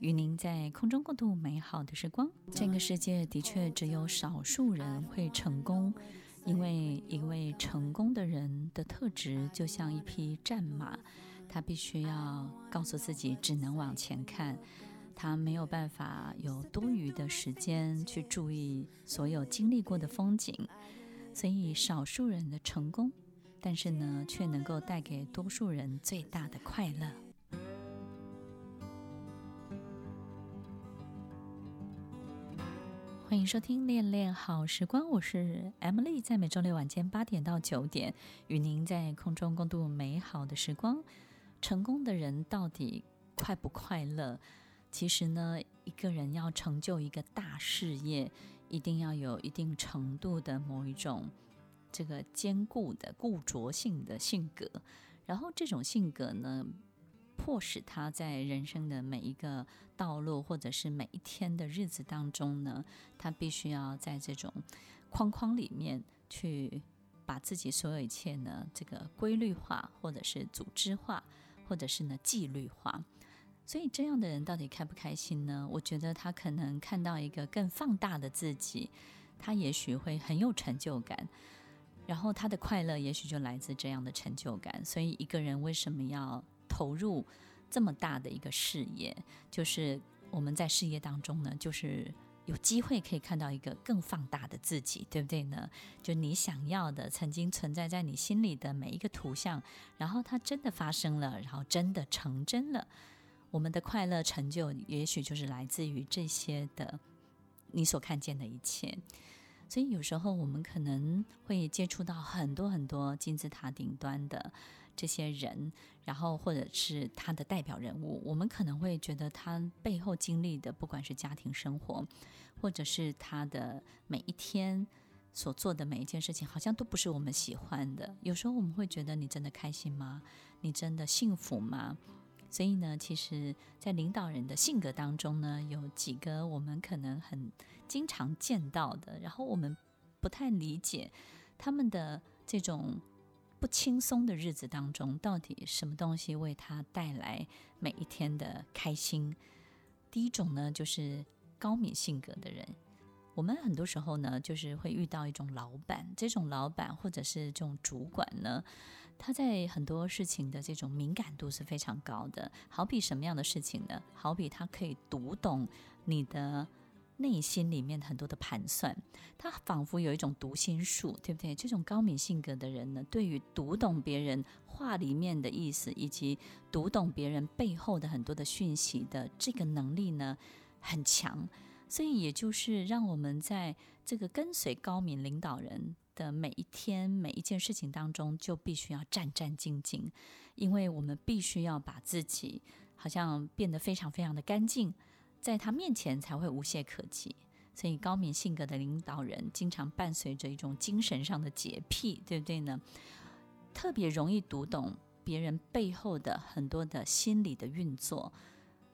与您在空中共度美好的时光。这个世界的确只有少数人会成功，因为一位成功的人的特质就像一匹战马，他必须要告诉自己只能往前看，他没有办法有多余的时间去注意所有经历过的风景，所以少数人的成功。但是呢，却能够带给多数人最大的快乐。迎收听《恋恋好时光》，我是 Emily，在每周六晚间八点到九点，与您在空中共度美好的时光。成功的人到底快不快乐？其实呢，一个人要成就一个大事业，一定要有一定程度的某一种。这个坚固的固着性的性格，然后这种性格呢，迫使他在人生的每一个道路，或者是每一天的日子当中呢，他必须要在这种框框里面去把自己所有一切呢，这个规律化，或者是组织化，或者是呢纪律化。所以这样的人到底开不开心呢？我觉得他可能看到一个更放大的自己，他也许会很有成就感。然后他的快乐也许就来自这样的成就感，所以一个人为什么要投入这么大的一个事业？就是我们在事业当中呢，就是有机会可以看到一个更放大的自己，对不对呢？就你想要的，曾经存在在你心里的每一个图像，然后它真的发生了，然后真的成真了。我们的快乐成就，也许就是来自于这些的你所看见的一切。所以有时候我们可能会接触到很多很多金字塔顶端的这些人，然后或者是他的代表人物，我们可能会觉得他背后经历的，不管是家庭生活，或者是他的每一天所做的每一件事情，好像都不是我们喜欢的。有时候我们会觉得，你真的开心吗？你真的幸福吗？所以呢，其实，在领导人的性格当中呢，有几个我们可能很经常见到的，然后我们不太理解他们的这种不轻松的日子当中，到底什么东西为他带来每一天的开心。第一种呢，就是高敏性格的人。我们很多时候呢，就是会遇到一种老板，这种老板或者是这种主管呢，他在很多事情的这种敏感度是非常高的。好比什么样的事情呢？好比他可以读懂你的内心里面很多的盘算，他仿佛有一种读心术，对不对？这种高敏性格的人呢，对于读懂别人话里面的意思，以及读懂别人背后的很多的讯息的这个能力呢，很强。所以，也就是让我们在这个跟随高敏领导人的每一天、每一件事情当中，就必须要战战兢兢，因为我们必须要把自己好像变得非常非常的干净，在他面前才会无懈可击。所以，高敏性格的领导人经常伴随着一种精神上的洁癖，对不对呢？特别容易读懂别人背后的很多的心理的运作。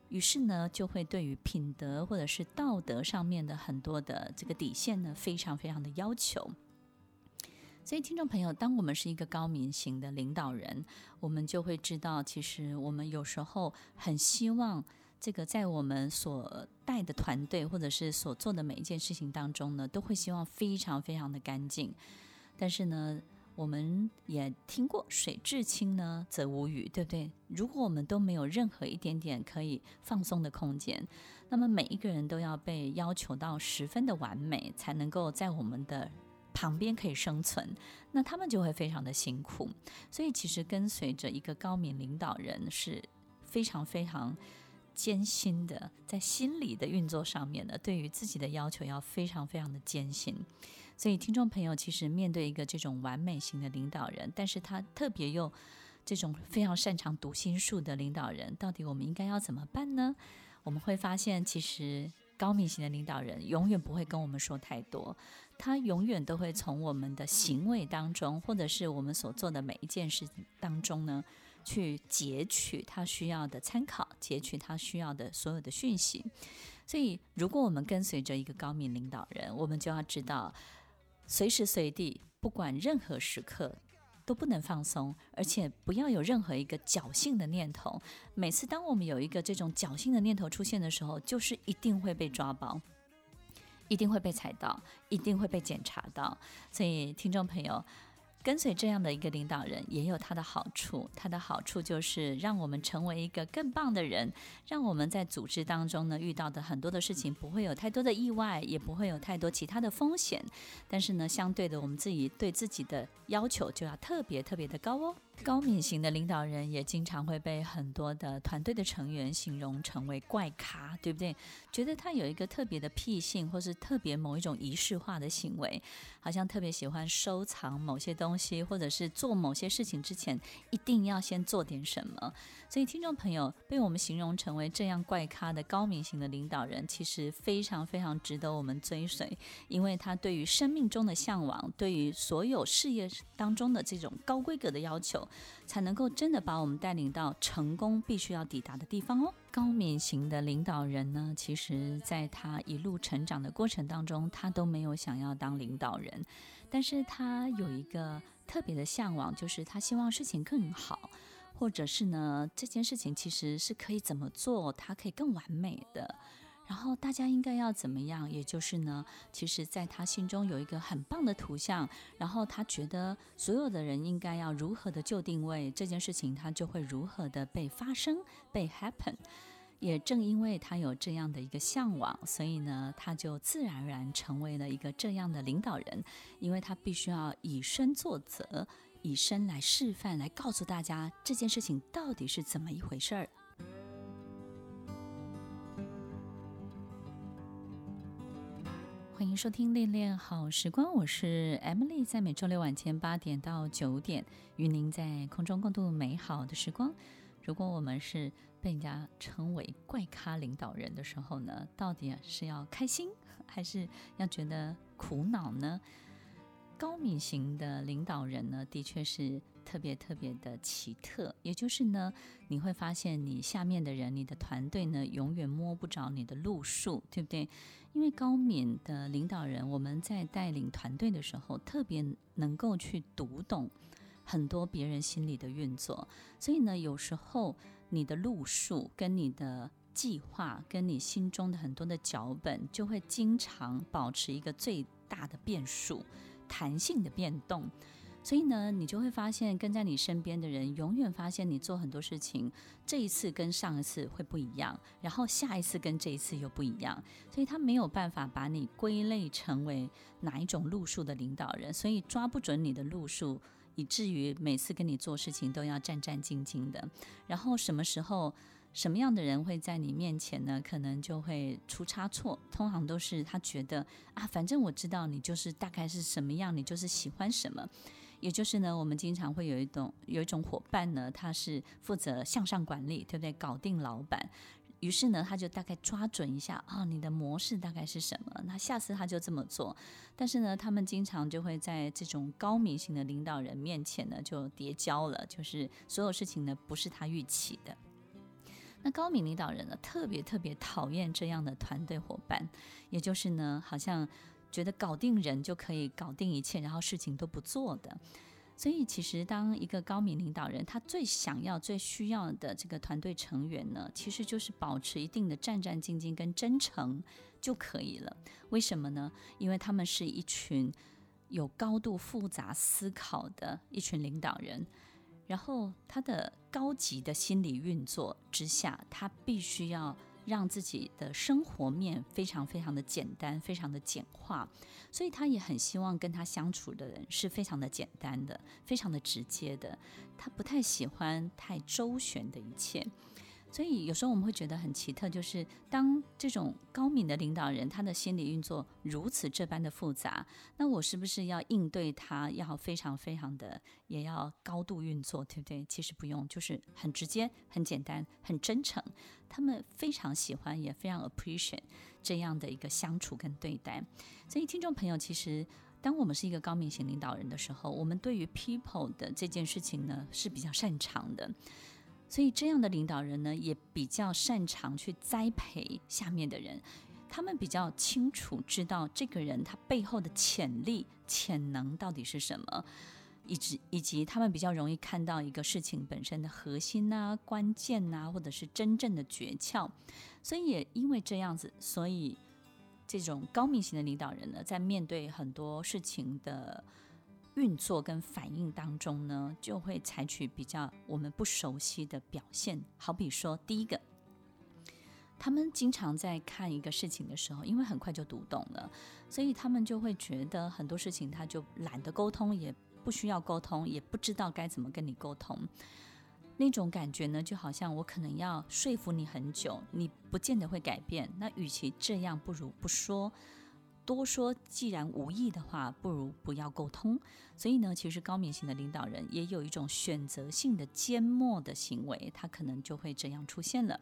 于是呢，就会对于品德或者是道德上面的很多的这个底线呢，非常非常的要求。所以，听众朋友，当我们是一个高敏型的领导人，我们就会知道，其实我们有时候很希望这个在我们所带的团队或者是所做的每一件事情当中呢，都会希望非常非常的干净。但是呢，我们也听过“水至清呢，则无鱼”，对不对？如果我们都没有任何一点点可以放松的空间，那么每一个人都要被要求到十分的完美，才能够在我们的旁边可以生存，那他们就会非常的辛苦。所以，其实跟随着一个高敏领导人是非常非常艰辛的，在心理的运作上面呢，对于自己的要求要非常非常的艰辛。所以，听众朋友，其实面对一个这种完美型的领导人，但是他特别又这种非常擅长读心术的领导人，到底我们应该要怎么办呢？我们会发现，其实高敏型的领导人永远不会跟我们说太多，他永远都会从我们的行为当中，或者是我们所做的每一件事当中呢，去截取他需要的参考，截取他需要的所有的讯息。所以，如果我们跟随着一个高敏领导人，我们就要知道，随时随地，不管任何时刻。都不能放松，而且不要有任何一个侥幸的念头。每次当我们有一个这种侥幸的念头出现的时候，就是一定会被抓包，一定会被踩到，一定会被检查到。所以，听众朋友。跟随这样的一个领导人也有他的好处，他的好处就是让我们成为一个更棒的人，让我们在组织当中呢遇到的很多的事情不会有太多的意外，也不会有太多其他的风险。但是呢，相对的，我们自己对自己的要求就要特别特别的高哦。高敏型的领导人也经常会被很多的团队的成员形容成为怪咖，对不对？觉得他有一个特别的癖性，或是特别某一种仪式化的行为，好像特别喜欢收藏某些东，东西或者是做某些事情之前一定要先做点什么。所以，听众朋友被我们形容成为这样怪咖的高敏型的领导人，其实非常非常值得我们追随，因为他对于生命中的向往，对于所有事业当中的这种高规格的要求。才能够真的把我们带领到成功必须要抵达的地方哦。高敏型的领导人呢，其实在他一路成长的过程当中，他都没有想要当领导人，但是他有一个特别的向往，就是他希望事情更好，或者是呢，这件事情其实是可以怎么做，他可以更完美的。然后大家应该要怎么样？也就是呢，其实在他心中有一个很棒的图像，然后他觉得所有的人应该要如何的就定位这件事情，他就会如何的被发生，被 happen。也正因为他有这样的一个向往，所以呢，他就自然而然成为了一个这样的领导人，因为他必须要以身作则，以身来示范，来告诉大家这件事情到底是怎么一回事儿。欢迎收听《恋恋好时光》，我是 Emily，在每周六晚间八点到九点，与您在空中共度美好的时光。如果我们是被人家称为怪咖领导人的时候呢，到底是要开心，还是要觉得苦恼呢？高敏型的领导人呢，的确是特别特别的奇特。也就是呢，你会发现你下面的人，你的团队呢，永远摸不着你的路数，对不对？因为高敏的领导人，我们在带领团队的时候，特别能够去读懂很多别人心里的运作。所以呢，有时候你的路数跟你的计划，跟你心中的很多的脚本，就会经常保持一个最大的变数。弹性的变动，所以呢，你就会发现跟在你身边的人，永远发现你做很多事情，这一次跟上一次会不一样，然后下一次跟这一次又不一样，所以他没有办法把你归类成为哪一种路数的领导人，所以抓不准你的路数，以至于每次跟你做事情都要战战兢兢的，然后什么时候，什么样的人会在你面前呢？可能就会出差错。通常都是他觉得啊，反正我知道你就是大概是什么样，你就是喜欢什么。也就是呢，我们经常会有一种有一种伙伴呢，他是负责向上管理，对不对？搞定老板。于是呢，他就大概抓准一下啊，你的模式大概是什么？那下次他就这么做。但是呢，他们经常就会在这种高明型的领导人面前呢，就跌跤了，就是所有事情呢，不是他预期的。那高明领导人呢，特别特别讨厌这样的团队伙伴，也就是呢，好像觉得搞定人就可以搞定一切，然后事情都不做的。所以，其实当一个高明领导人，他最想要、最需要的这个团队成员呢，其实就是保持一定的战战兢兢跟真诚就可以了。为什么呢？因为他们是一群有高度复杂思考的一群领导人。然后他的高级的心理运作之下，他必须要让自己的生活面非常非常的简单，非常的简化，所以他也很希望跟他相处的人是非常的简单的，非常的直接的。他不太喜欢太周旋的一切，所以有时候我们会觉得很奇特，就是当这种高敏的领导人，他的心理运作如此这般的复杂，那我是不是要应对他，要非常非常的，也要高度运作，对不对？其实不用，就是很直接、很简单、很真诚。他们非常喜欢，也非常 appreciate 这样的一个相处跟对待。所以听众朋友，其实。当我们是一个高敏型领导人的时候，我们对于 people 的这件事情呢是比较擅长的，所以这样的领导人呢也比较擅长去栽培下面的人，他们比较清楚知道这个人他背后的潜力、潜能到底是什么，以及以及他们比较容易看到一个事情本身的核心呐、关键呐，或者是真正的诀窍，所以也因为这样子，所以。这种高明型的领导人呢，在面对很多事情的运作跟反应当中呢，就会采取比较我们不熟悉的表现。好比说，第一个，他们经常在看一个事情的时候，因为很快就读懂了，所以他们就会觉得很多事情他就懒得沟通，也不需要沟通，也不知道该怎么跟你沟通。那种感觉呢，就好像我可能要说服你很久，你不见得会改变。那与其这样，不如不说，多说既然无益的话，不如不要沟通。所以呢，其实高敏型的领导人也有一种选择性的缄默的行为，他可能就会这样出现了。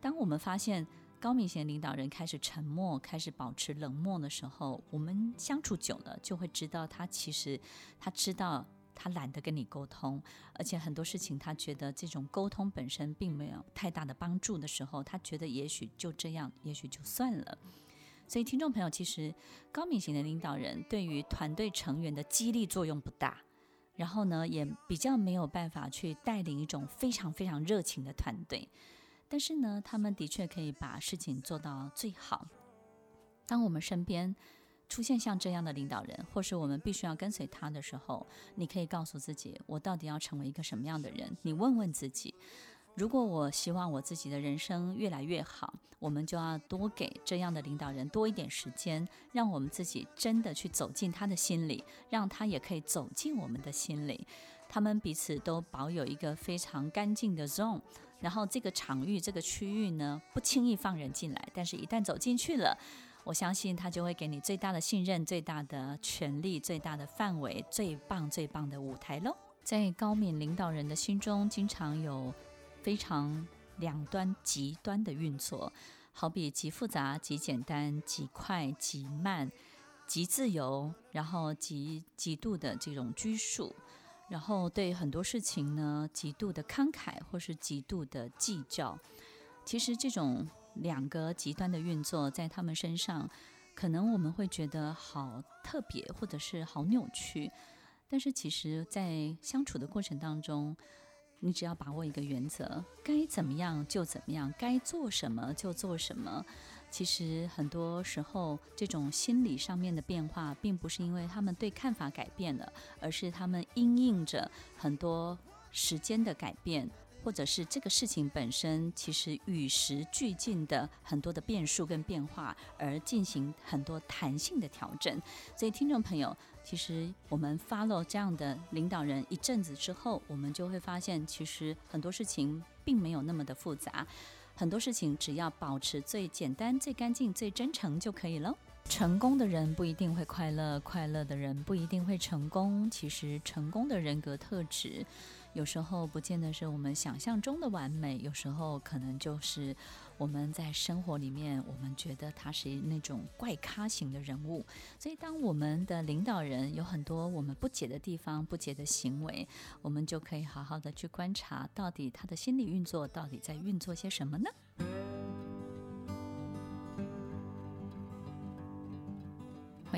当我们发现高敏型领导人开始沉默，开始保持冷漠的时候，我们相处久了就会知道，他其实他知道。他懒得跟你沟通，而且很多事情他觉得这种沟通本身并没有太大的帮助的时候，他觉得也许就这样，也许就算了。所以，听众朋友，其实高敏型的领导人对于团队成员的激励作用不大，然后呢，也比较没有办法去带领一种非常非常热情的团队。但是呢，他们的确可以把事情做到最好。当我们身边。出现像这样的领导人，或是我们必须要跟随他的时候，你可以告诉自己：我到底要成为一个什么样的人？你问问自己。如果我希望我自己的人生越来越好，我们就要多给这样的领导人多一点时间，让我们自己真的去走进他的心里，让他也可以走进我们的心里。他们彼此都保有一个非常干净的 zone，然后这个场域、这个区域呢，不轻易放人进来，但是一旦走进去了。我相信他就会给你最大的信任、最大的权力、最大的范围、最棒、最棒的舞台喽。在高敏领导人的心中，经常有非常两端极端的运作，好比极复杂、极简单、极快、极慢、极自由，然后极极度的这种拘束，然后对很多事情呢极度的慷慨，或是极度的计较。其实这种。两个极端的运作在他们身上，可能我们会觉得好特别，或者是好扭曲。但是其实，在相处的过程当中，你只要把握一个原则：该怎么样就怎么样，该做什么就做什么。其实很多时候，这种心理上面的变化，并不是因为他们对看法改变了，而是他们因应着很多时间的改变。或者是这个事情本身其实与时俱进的很多的变数跟变化，而进行很多弹性的调整。所以，听众朋友，其实我们 follow 这样的领导人一阵子之后，我们就会发现，其实很多事情并没有那么的复杂，很多事情只要保持最简单、最干净、最真诚就可以了。成功的人不一定会快乐，快乐的人不一定会成功。其实，成功的人格特质。有时候不见得是我们想象中的完美，有时候可能就是我们在生活里面，我们觉得他是那种怪咖型的人物。所以，当我们的领导人有很多我们不解的地方、不解的行为，我们就可以好好的去观察，到底他的心理运作到底在运作些什么呢？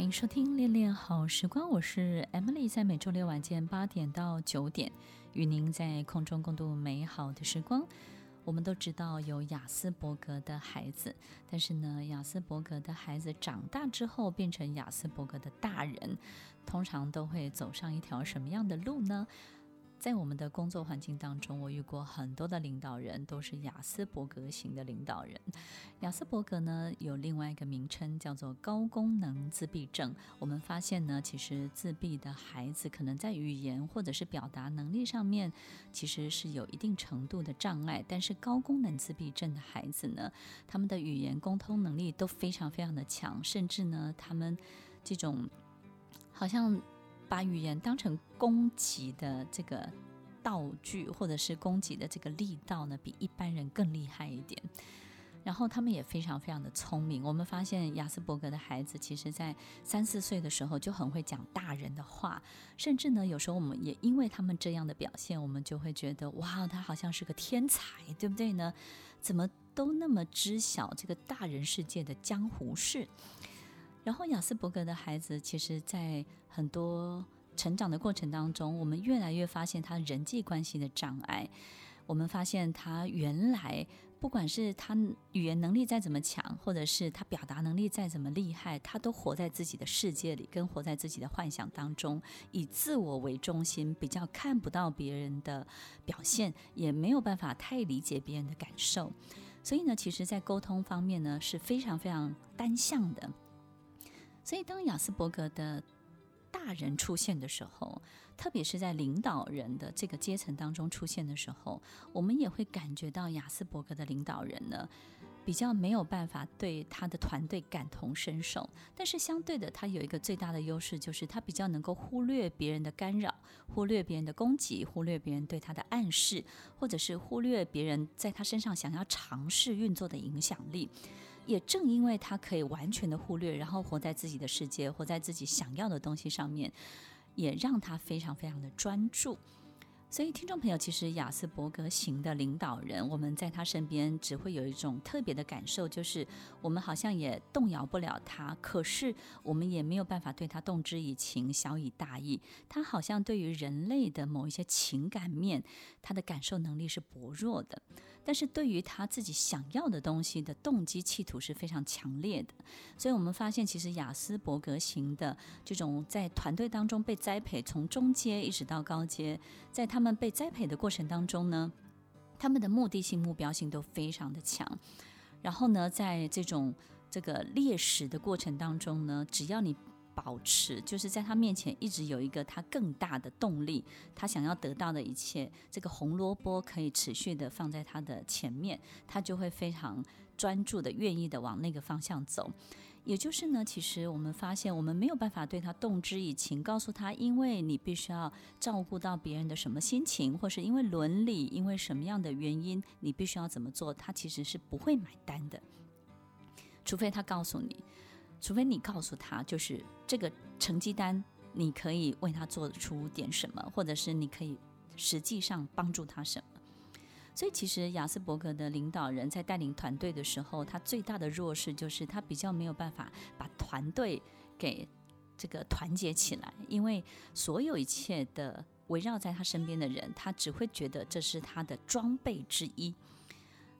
欢迎收听《恋恋好时光》，我是 Emily，在每周六晚间八点到九点。与您在空中共度美好的时光。我们都知道有雅斯伯格的孩子，但是呢，雅斯伯格的孩子长大之后变成雅斯伯格的大人，通常都会走上一条什么样的路呢？在我们的工作环境当中，我遇过很多的领导人都是亚斯伯格型的领导人。亚斯伯格呢，有另外一个名称叫做高功能自闭症。我们发现呢，其实自闭的孩子可能在语言或者是表达能力上面，其实是有一定程度的障碍。但是高功能自闭症的孩子呢，他们的语言沟通能力都非常非常的强，甚至呢，他们这种好像。把语言当成攻击的这个道具，或者是攻击的这个力道呢，比一般人更厉害一点。然后他们也非常非常的聪明。我们发现亚斯伯格的孩子，其实在三四岁的时候就很会讲大人的话，甚至呢，有时候我们也因为他们这样的表现，我们就会觉得哇，他好像是个天才，对不对呢？怎么都那么知晓这个大人世界的江湖事？然后，亚斯伯格的孩子，其实，在很多成长的过程当中，我们越来越发现他人际关系的障碍。我们发现他原来，不管是他语言能力再怎么强，或者是他表达能力再怎么厉害，他都活在自己的世界里，跟活在自己的幻想当中，以自我为中心，比较看不到别人的表现，也没有办法太理解别人的感受。所以呢，其实，在沟通方面呢，是非常非常单向的。所以，当亚斯伯格的大人出现的时候，特别是在领导人的这个阶层当中出现的时候，我们也会感觉到亚斯伯格的领导人呢，比较没有办法对他的团队感同身受。但是，相对的，他有一个最大的优势，就是他比较能够忽略别人的干扰，忽略别人的攻击，忽略别人对他的暗示，或者是忽略别人在他身上想要尝试运作的影响力。也正因为他可以完全的忽略，然后活在自己的世界，活在自己想要的东西上面，也让他非常非常的专注。所以，听众朋友，其实雅斯伯格型的领导人，我们在他身边只会有一种特别的感受，就是我们好像也动摇不了他，可是我们也没有办法对他动之以情、晓以大义。他好像对于人类的某一些情感面，他的感受能力是薄弱的。但是对于他自己想要的东西的动机企图是非常强烈的，所以我们发现，其实雅斯伯格型的这种在团队当中被栽培，从中阶一直到高阶，在他他们被栽培的过程当中呢，他们的目的性、目标性都非常的强。然后呢，在这种这个猎食的过程当中呢，只要你。保持就是在他面前一直有一个他更大的动力，他想要得到的一切，这个红萝卜可以持续的放在他的前面，他就会非常专注的、愿意的往那个方向走。也就是呢，其实我们发现，我们没有办法对他动之以情，告诉他，因为你必须要照顾到别人的什么心情，或是因为伦理，因为什么样的原因，你必须要怎么做，他其实是不会买单的，除非他告诉你。除非你告诉他，就是这个成绩单，你可以为他做出点什么，或者是你可以实际上帮助他什么。所以，其实亚斯伯格的领导人在带领团队的时候，他最大的弱势就是他比较没有办法把团队给这个团结起来，因为所有一切的围绕在他身边的人，他只会觉得这是他的装备之一。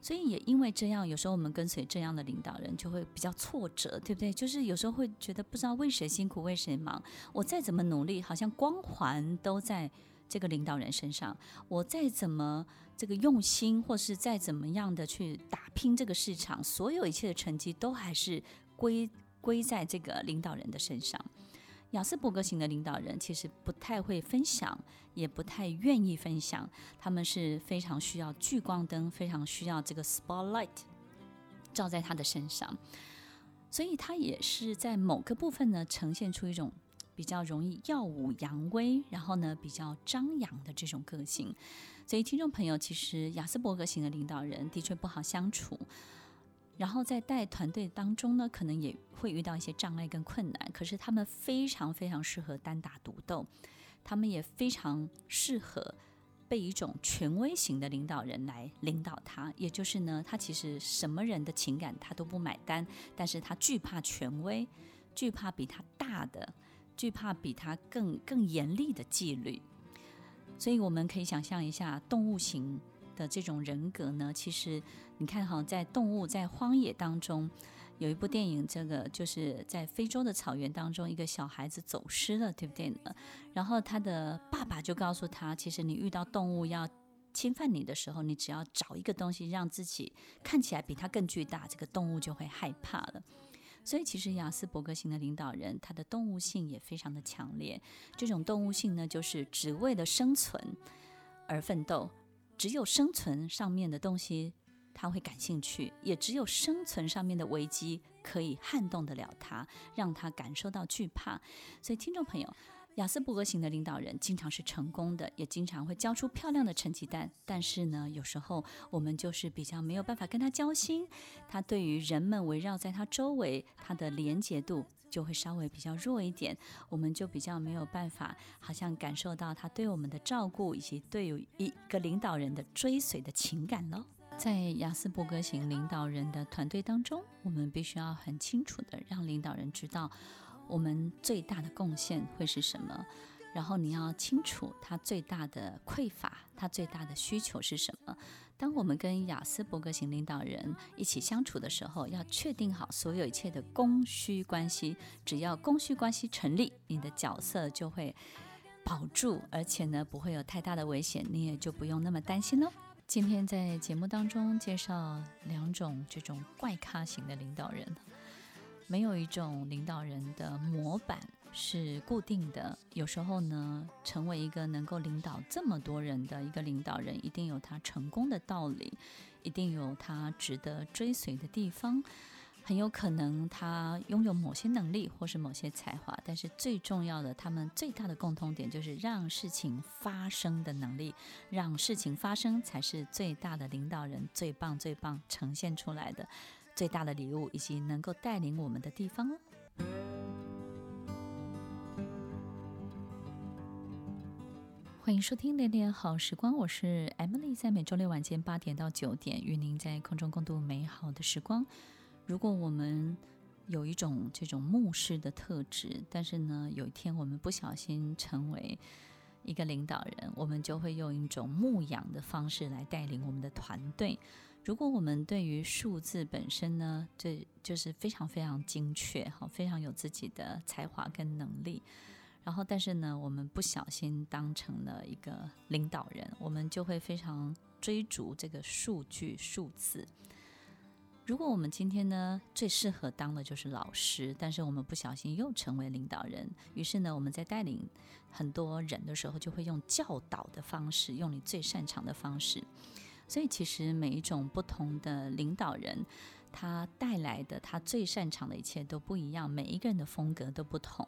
所以也因为这样，有时候我们跟随这样的领导人就会比较挫折，对不对？就是有时候会觉得不知道为谁辛苦为谁忙。我再怎么努力，好像光环都在这个领导人身上。我再怎么这个用心，或是再怎么样的去打拼这个市场，所有一切的成绩都还是归归在这个领导人的身上。雅斯伯格型的领导人其实不太会分享，也不太愿意分享。他们是非常需要聚光灯，非常需要这个 spotlight 照在他的身上，所以他也是在某个部分呢，呈现出一种比较容易耀武扬威，然后呢比较张扬的这种个性。所以听众朋友，其实亚斯伯格型的领导人的确不好相处。然后在带团队当中呢，可能也会遇到一些障碍跟困难。可是他们非常非常适合单打独斗，他们也非常适合被一种权威型的领导人来领导他。也就是呢，他其实什么人的情感他都不买单，但是他惧怕权威，惧怕比他大的，惧怕比他更更严厉的纪律。所以我们可以想象一下动物型的这种人格呢，其实。你看哈，在动物在荒野当中，有一部电影，这个就是在非洲的草原当中，一个小孩子走失了，对不对？然后他的爸爸就告诉他，其实你遇到动物要侵犯你的时候，你只要找一个东西让自己看起来比它更巨大，这个动物就会害怕了。所以，其实雅斯伯格型的领导人，他的动物性也非常的强烈。这种动物性呢，就是只为了生存而奋斗，只有生存上面的东西。他会感兴趣，也只有生存上面的危机可以撼动得了他，让他感受到惧怕。所以，听众朋友，雅斯伯格型的领导人经常是成功的，也经常会交出漂亮的成绩单。但是呢，有时候我们就是比较没有办法跟他交心。他对于人们围绕在他周围，他的连结度就会稍微比较弱一点。我们就比较没有办法，好像感受到他对我们的照顾，以及对于一个领导人的追随的情感喽。在雅斯伯格型领导人的团队当中，我们必须要很清楚地让领导人知道我们最大的贡献会是什么，然后你要清楚他最大的匮乏，他最大的需求是什么。当我们跟雅斯伯格型领导人一起相处的时候，要确定好所有一切的供需关系。只要供需关系成立，你的角色就会保住，而且呢不会有太大的危险，你也就不用那么担心喽。今天在节目当中介绍两种这种怪咖型的领导人，没有一种领导人的模板是固定的。有时候呢，成为一个能够领导这么多人的一个领导人，一定有他成功的道理，一定有他值得追随的地方。很有可能他拥有某些能力或是某些才华，但是最重要的，他们最大的共通点就是让事情发生的能力，让事情发生才是最大的领导人最棒最棒呈现出来的最大的礼物，以及能够带领我们的地方哦。欢迎收听恋恋好时光，我是 Emily，在每周六晚间八点到九点，与您在空中共度美好的时光。如果我们有一种这种牧师的特质，但是呢，有一天我们不小心成为一个领导人，我们就会用一种牧养的方式来带领我们的团队。如果我们对于数字本身呢，这就是非常非常精确，好，非常有自己的才华跟能力，然后但是呢，我们不小心当成了一个领导人，我们就会非常追逐这个数据数字。如果我们今天呢，最适合当的就是老师，但是我们不小心又成为领导人，于是呢，我们在带领很多人的时候，就会用教导的方式，用你最擅长的方式。所以其实每一种不同的领导人，他带来的他最擅长的一切都不一样，每一个人的风格都不同，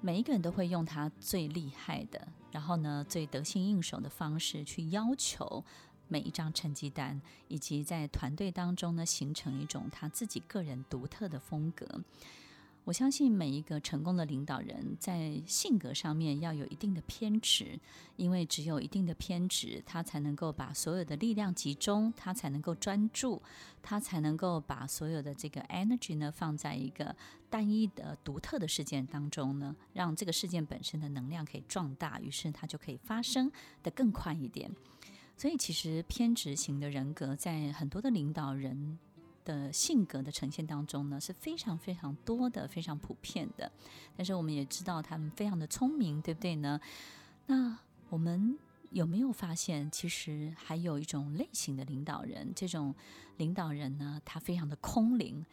每一个人都会用他最厉害的，然后呢，最得心应手的方式去要求。每一张成绩单，以及在团队当中呢，形成一种他自己个人独特的风格。我相信每一个成功的领导人，在性格上面要有一定的偏执，因为只有一定的偏执，他才能够把所有的力量集中，他才能够专注，他才能够把所有的这个 energy 呢，放在一个单一的独特的事件当中呢，让这个事件本身的能量可以壮大，于是它就可以发生得更快一点。所以，其实偏执型的人格在很多的领导人的性格的呈现当中呢，是非常非常多的、非常普遍的。但是，我们也知道他们非常的聪明，对不对呢？那我们有没有发现，其实还有一种类型的领导人？这种领导人呢，他非常的空灵。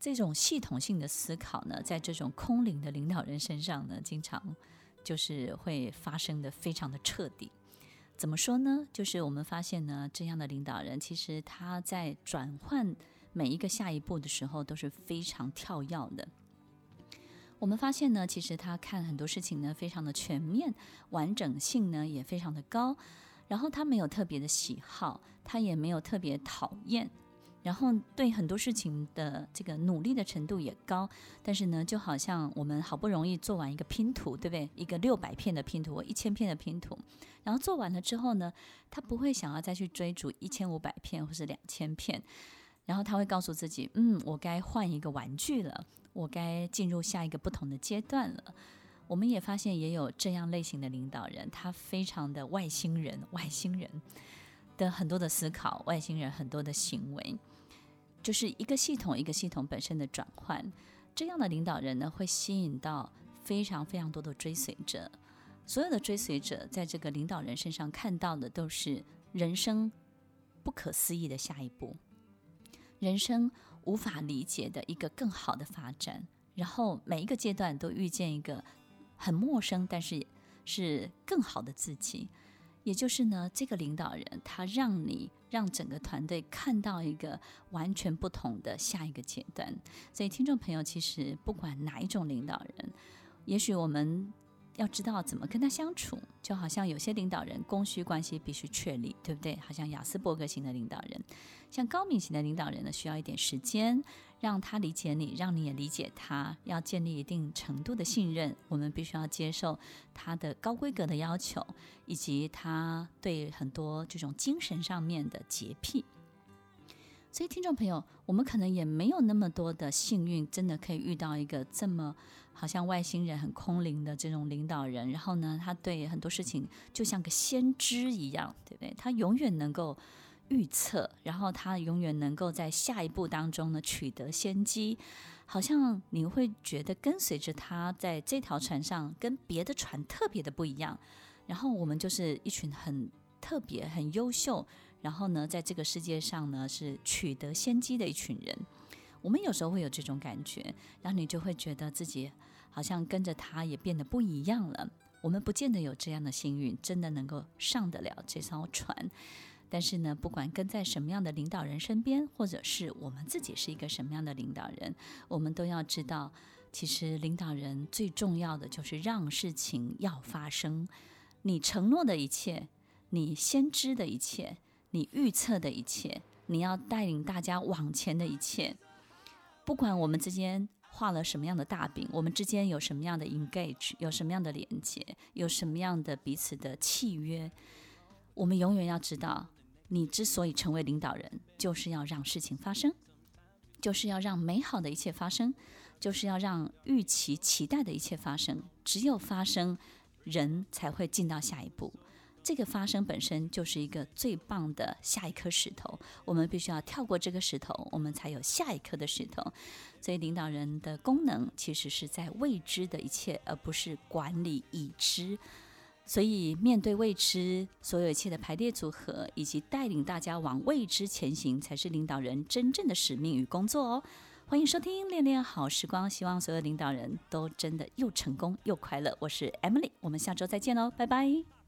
这种系统性的思考呢，在这种空灵的领导人身上呢，经常就是会发生的非常的彻底。怎么说呢？就是我们发现呢，这样的领导人其实他在转换每一个下一步的时候都是非常跳跃的。我们发现呢，其实他看很多事情呢，非常的全面，完整性呢也非常的高。然后他没有特别的喜好，他也没有特别讨厌。然后对很多事情的这个努力的程度也高，但是呢，就好像我们好不容易做完一个拼图，对不对？一个六百片的拼图或一千片的拼图，然后做完了之后呢，他不会想要再去追逐一千五百片或是两千片，然后他会告诉自己，嗯，我该换一个玩具了，我该进入下一个不同的阶段了。我们也发现也有这样类型的领导人，他非常的外星人，外星人的很多的思考，外星人很多的行为。就是一个系统一个系统本身的转换。这样的领导人呢，会吸引到非常非常多的追随者。所有的追随者在这个领导人身上看到的都是人生不可思议的下一步，人生无法理解的一个更好的发展。然后每一个阶段都遇见一个很陌生，但是是更好的自己。也就是呢，这个领导人他让你让整个团队看到一个完全不同的下一个阶段。所以，听众朋友，其实不管哪一种领导人，也许我们。要知道怎么跟他相处，就好像有些领导人供需关系必须确立，对不对？好像雅斯伯格型的领导人，像高敏型的领导人呢，需要一点时间让他理解你，让你也理解他，要建立一定程度的信任。我们必须要接受他的高规格的要求，以及他对很多这种精神上面的洁癖。所以，听众朋友，我们可能也没有那么多的幸运，真的可以遇到一个这么好像外星人、很空灵的这种领导人。然后呢，他对很多事情就像个先知一样，对不对？他永远能够预测，然后他永远能够在下一步当中呢取得先机。好像你会觉得跟随着他在这条船上，跟别的船特别的不一样。然后我们就是一群很特别、很优秀。然后呢，在这个世界上呢，是取得先机的一群人。我们有时候会有这种感觉，然后你就会觉得自己好像跟着他也变得不一样了。我们不见得有这样的幸运，真的能够上得了这艘船。但是呢，不管跟在什么样的领导人身边，或者是我们自己是一个什么样的领导人，我们都要知道，其实领导人最重要的就是让事情要发生。你承诺的一切，你先知的一切。你预测的一切，你要带领大家往前的一切，不管我们之间画了什么样的大饼，我们之间有什么样的 engage，有什么样的连接，有什么样的彼此的契约，我们永远要知道，你之所以成为领导人，就是要让事情发生，就是要让美好的一切发生，就是要让预期期待的一切发生。只有发生，人才会进到下一步。这个发生本身就是一个最棒的下一颗石头，我们必须要跳过这个石头，我们才有下一颗的石头。所以，领导人的功能其实是在未知的一切，而不是管理已知。所以，面对未知，所有一切的排列组合，以及带领大家往未知前行，才是领导人真正的使命与工作哦。欢迎收听《恋恋好时光》，希望所有领导人都真的又成功又快乐。我是 Emily，我们下周再见喽，拜拜。